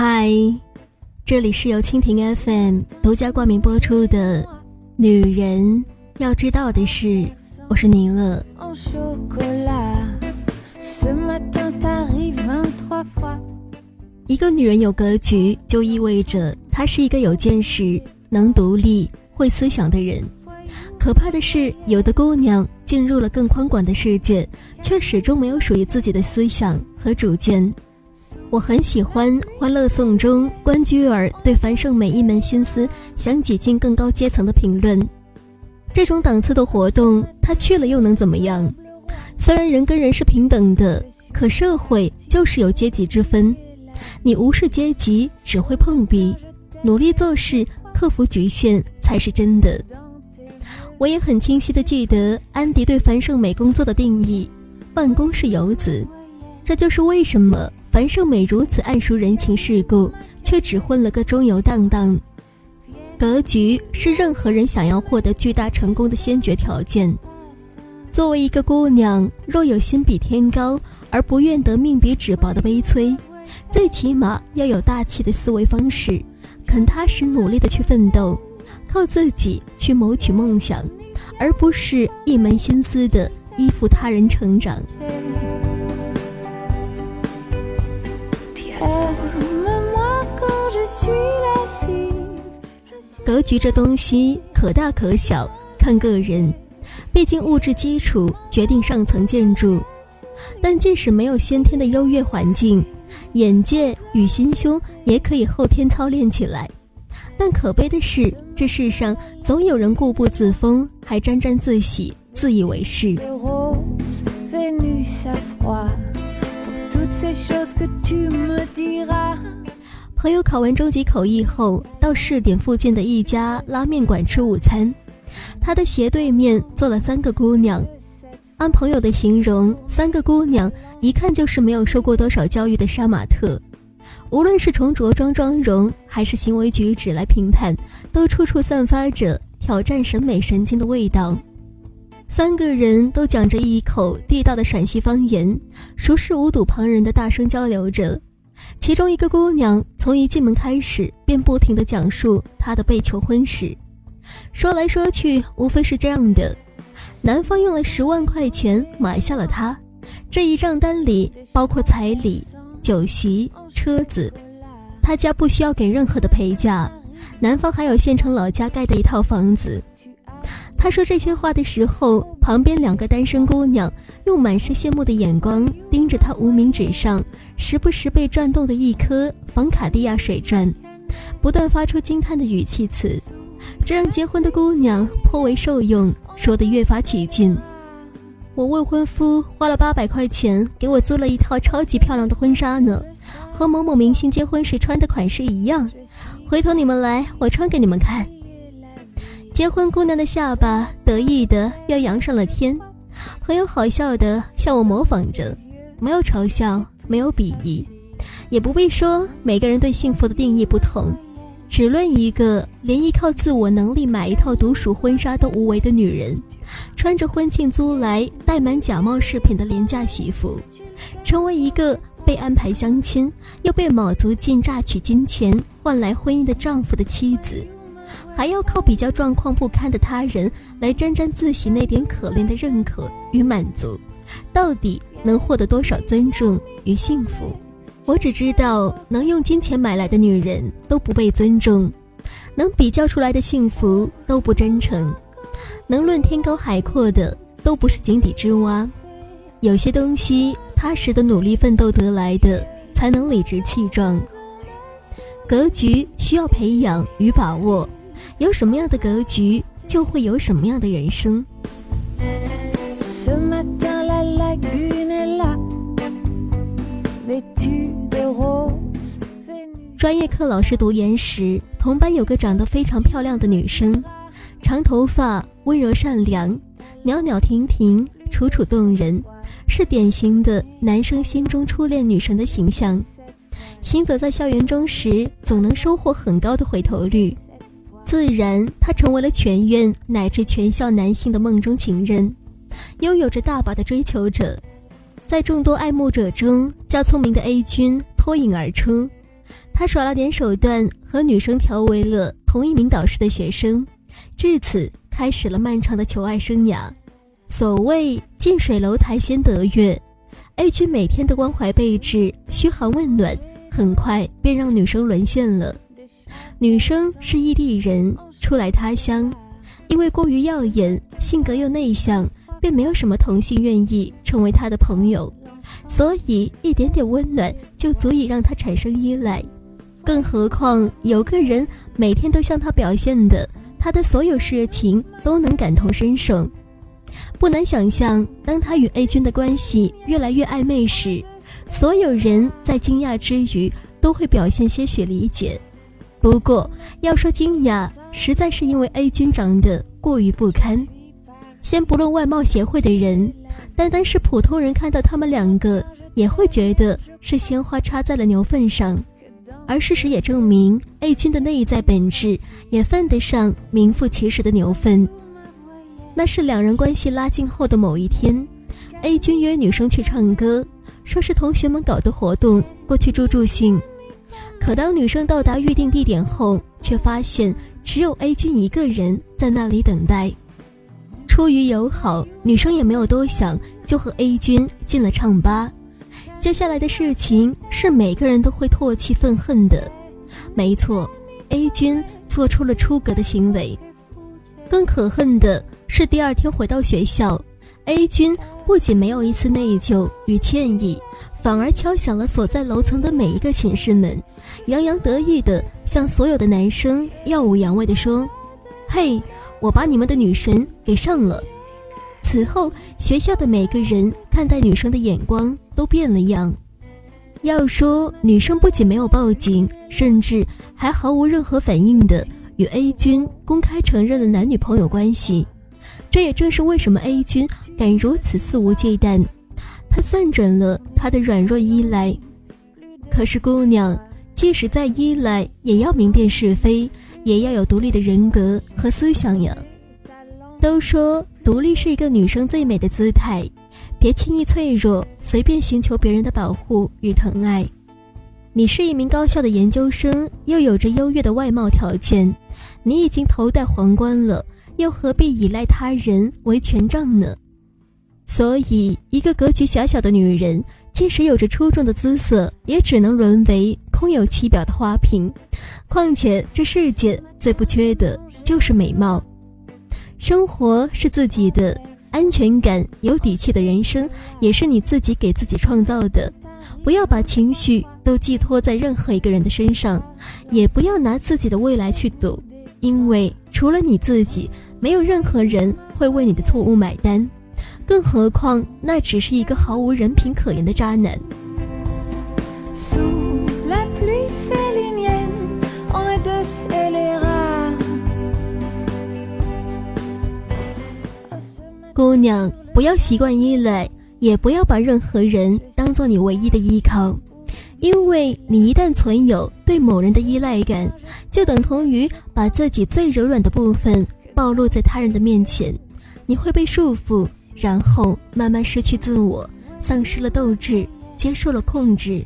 嗨，这里是由蜻蜓 FM 独家冠名播出的《女人要知道的事》，我是宁乐。一个女人有格局，就意味着她是一个有见识、能独立、会思想的人。可怕的是，有的姑娘进入了更宽广的世界，却始终没有属于自己的思想和主见。我很喜欢《欢乐颂》中关雎尔对樊胜美一门心思想挤进更高阶层的评论。这种档次的活动，他去了又能怎么样？虽然人跟人是平等的，可社会就是有阶级之分。你无视阶级，只会碰壁；努力做事，克服局限，才是真的。我也很清晰地记得安迪对樊胜美工作的定义：办公室游子。这就是为什么樊胜美如此爱熟人情世故，却只混了个中游荡荡。格局是任何人想要获得巨大成功的先决条件。作为一个姑娘，若有心比天高而不愿得命比纸薄的悲催，最起码要有大气的思维方式，肯踏实努力的去奋斗。靠自己去谋取梦想，而不是一门心思的依附他人成长。格局这东西可大可小，看个人。毕竟物质基础决定上层建筑，但即使没有先天的优越环境，眼界与心胸也可以后天操练起来。但可悲的是，这世上总有人固步自封，还沾沾自喜、自以为是。朋友考完中级口译后，到试点附近的一家拉面馆吃午餐，他的斜对面坐了三个姑娘。按朋友的形容，三个姑娘一看就是没有受过多少教育的杀马特。无论是从着装妆容还是行为举止来评判，都处处散发着挑战审美神经的味道。三个人都讲着一口地道的陕西方言，熟视无睹旁人的大声交流着。其中一个姑娘从一进门开始便不停地讲述她的被求婚史，说来说去无非是这样的：男方用了十万块钱买下了她，这一账单里包括彩礼、酒席。车子，他家不需要给任何的陪嫁，男方还有县城老家盖的一套房子。他说这些话的时候，旁边两个单身姑娘用满是羡慕的眼光盯着他无名指上时不时被转动的一颗仿卡地亚水钻，不断发出惊叹的语气词，这让结婚的姑娘颇为受用，说得越发起劲。我未婚夫花了八百块钱给我租了一套超级漂亮的婚纱呢。和某某明星结婚时穿的款式一样，回头你们来，我穿给你们看。结婚姑娘的下巴得意的要扬上了天，朋友好笑的向我模仿着，没有嘲笑，没有鄙夷，也不必说每个人对幸福的定义不同，只论一个连依靠自我能力买一套独属婚纱都无为的女人，穿着婚庆租来带满假冒饰品的廉价媳妇，成为一个。被安排相亲，又被卯足劲榨取金钱换来婚姻的丈夫的妻子，还要靠比较状况不堪的他人来沾沾自喜那点可怜的认可与满足，到底能获得多少尊重与幸福？我只知道，能用金钱买来的女人都不被尊重，能比较出来的幸福都不真诚，能论天高海阔的都不是井底之蛙。有些东西。踏实的努力奋斗得来的，才能理直气壮。格局需要培养与把握，有什么样的格局，就会有什么样的人生。专业课老师读研时，同班有个长得非常漂亮的女生，长头发，温柔善良，袅袅婷婷，楚楚动人。是典型的男生心中初恋女神的形象，行走在校园中时，总能收获很高的回头率，自然她成为了全院乃至全校男性的梦中情人，拥有着大把的追求者，在众多爱慕者中，较聪明的 A 君脱颖而出，他耍了点手段，和女生调为了同一名导师的学生，至此开始了漫长的求爱生涯。所谓近水楼台先得月，A 君每天的关怀备至、嘘寒问暖，很快便让女生沦陷了。女生是异地人，初来他乡，因为过于耀眼，性格又内向，便没有什么同性愿意成为她的朋友，所以一点点温暖就足以让她产生依赖。更何况有个人每天都向她表现的，她的所有事情都能感同身受。不难想象，当她与 A 君的关系越来越暧昧时，所有人在惊讶之余都会表现些许理解。不过，要说惊讶，实在是因为 A 君长得过于不堪。先不论外貌协会的人，单单是普通人看到他们两个，也会觉得是鲜花插在了牛粪上。而事实也证明，A 君的内在本质也犯得上名副其实的牛粪。那是两人关系拉近后的某一天，A 君约女生去唱歌，说是同学们搞的活动，过去助助兴。可当女生到达预定地点后，却发现只有 A 君一个人在那里等待。出于友好，女生也没有多想，就和 A 君进了唱吧。接下来的事情是每个人都会唾弃愤恨的。没错，A 君做出了出格的行为。更可恨的是，第二天回到学校，A 君不仅没有一丝内疚与歉意。反而敲响了所在楼层的每一个寝室门，洋洋得意地向所有的男生耀武扬威地说：“嘿，我把你们的女神给上了。”此后，学校的每个人看待女生的眼光都变了样。要说女生不仅没有报警，甚至还毫无任何反应的与 A 君公开承认了男女朋友关系，这也正是为什么 A 君敢如此肆无忌惮。他算准了他的软弱依赖，可是姑娘，即使再依赖，也要明辨是非，也要有独立的人格和思想呀。都说独立是一个女生最美的姿态，别轻易脆弱，随便寻求别人的保护与疼爱。你是一名高校的研究生，又有着优越的外貌条件，你已经头戴皇冠了，又何必依赖他人为权杖呢？所以，一个格局狭小的女人，即使有着出众的姿色，也只能沦为空有其表的花瓶。况且，这世界最不缺的就是美貌。生活是自己的，安全感、有底气的人生，也是你自己给自己创造的。不要把情绪都寄托在任何一个人的身上，也不要拿自己的未来去赌，因为除了你自己，没有任何人会为你的错误买单。更何况，那只是一个毫无人品可言的渣男。姑娘，不要习惯依赖，也不要把任何人当做你唯一的依靠，因为你一旦存有对某人的依赖感，就等同于把自己最柔软的部分暴露在他人的面前，你会被束缚。然后慢慢失去自我，丧失了斗志，接受了控制。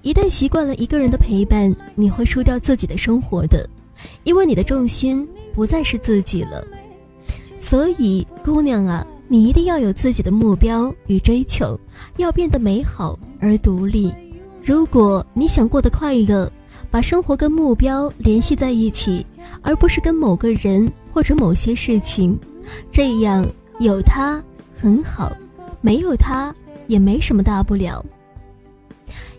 一旦习惯了一个人的陪伴，你会输掉自己的生活的，因为你的重心不再是自己了。所以，姑娘啊，你一定要有自己的目标与追求，要变得美好而独立。如果你想过得快乐，把生活跟目标联系在一起，而不是跟某个人或者某些事情，这样有他。很好，没有他也没什么大不了。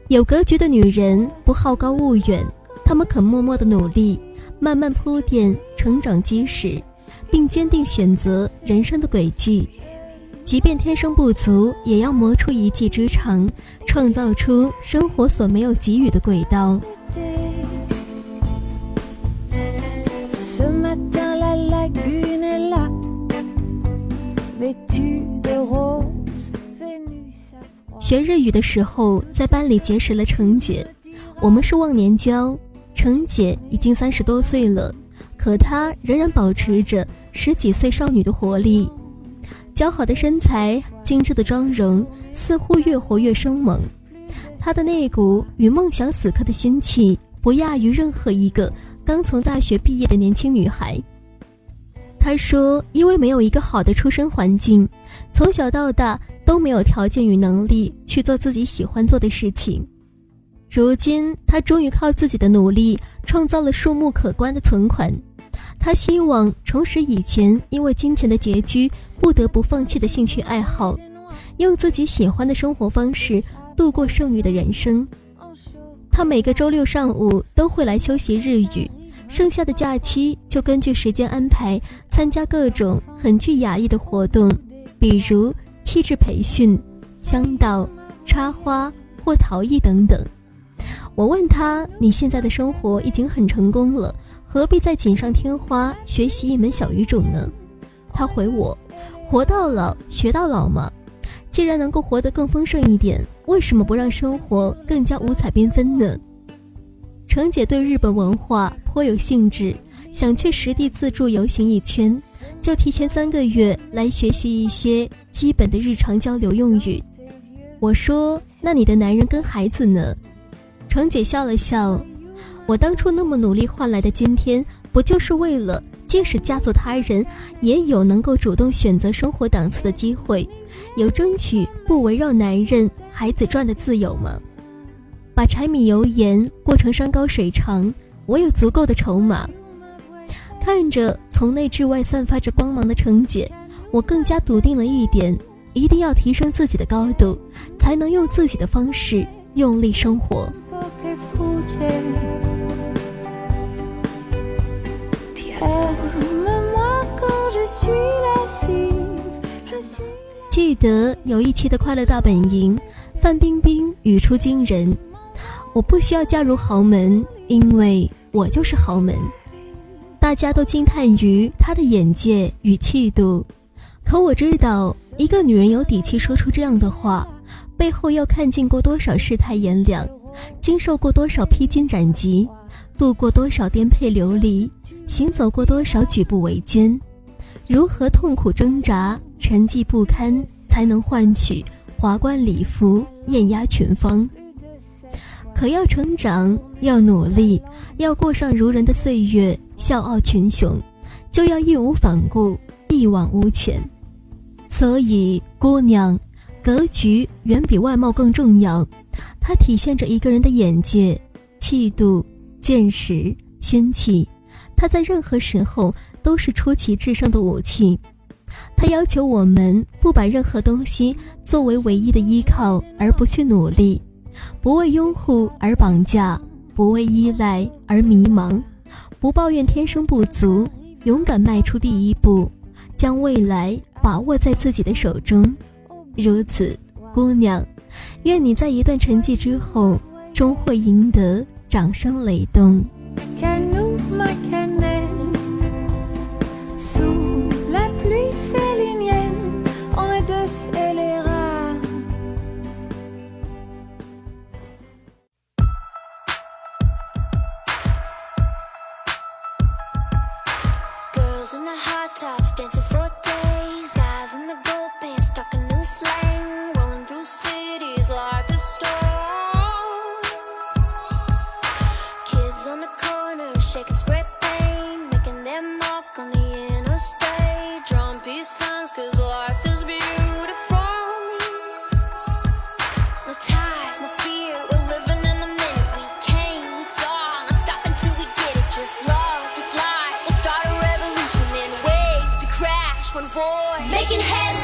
有格局的女人不好高骛远，她们肯默默的努力，慢慢铺垫成长基石，并坚定选择人生的轨迹。即便天生不足，也要磨出一技之长，创造出生活所没有给予的轨道。学日语的时候，在班里结识了程姐。我们是忘年交，程姐已经三十多岁了，可她仍然保持着十几岁少女的活力。姣好的身材，精致的妆容，似乎越活越生猛。她的那股与梦想死磕的心气，不亚于任何一个刚从大学毕业的年轻女孩。她说：“因为没有一个好的出生环境，从小到大都没有条件与能力去做自己喜欢做的事情。如今，她终于靠自己的努力创造了数目可观的存款。她希望重拾以前因为金钱的拮据不得不放弃的兴趣爱好，用自己喜欢的生活方式度过剩余的人生。她每个周六上午都会来修习日语。”剩下的假期就根据时间安排参加各种很具雅意的活动，比如气质培训、香道、插花或陶艺等等。我问他：“你现在的生活已经很成功了，何必再锦上添花学习一门小语种呢？”他回我：“活到老学到老嘛，既然能够活得更丰盛一点，为什么不让生活更加五彩缤纷呢？”程姐对日本文化颇有兴致，想去实地自助游行一圈，就提前三个月来学习一些基本的日常交流用语。我说：“那你的男人跟孩子呢？”程姐笑了笑：“我当初那么努力换来的今天，不就是为了即使嫁作他人，也有能够主动选择生活档次的机会，有争取不围绕男人、孩子转的自由吗？”把柴米油盐过成山高水长，我有足够的筹码。看着从内至外散发着光芒的程姐，我更加笃定了一点：一定要提升自己的高度，才能用自己的方式用力生活。记得有一期的《快乐大本营》，范冰冰语出惊人。我不需要嫁入豪门，因为我就是豪门。大家都惊叹于她的眼界与气度，可我知道，一个女人有底气说出这样的话，背后要看尽过多少世态炎凉，经受过多少披荆斩棘，度过多少颠沛流离，行走过多少举步维艰，如何痛苦挣扎、沉寂不堪，才能换取华冠礼服、艳压群芳。可要成长，要努力，要过上如人的岁月，笑傲群雄，就要义无反顾，一往无前。所以，姑娘，格局远比外貌更重要。它体现着一个人的眼界、气度、见识、心气。它在任何时候都是出奇制胜的武器。它要求我们不把任何东西作为唯一的依靠，而不去努力。不为拥护而绑架，不为依赖而迷茫，不抱怨天生不足，勇敢迈出第一步，将未来把握在自己的手中。如此，姑娘，愿你在一段沉寂之后，终会赢得掌声雷动。shaking hands.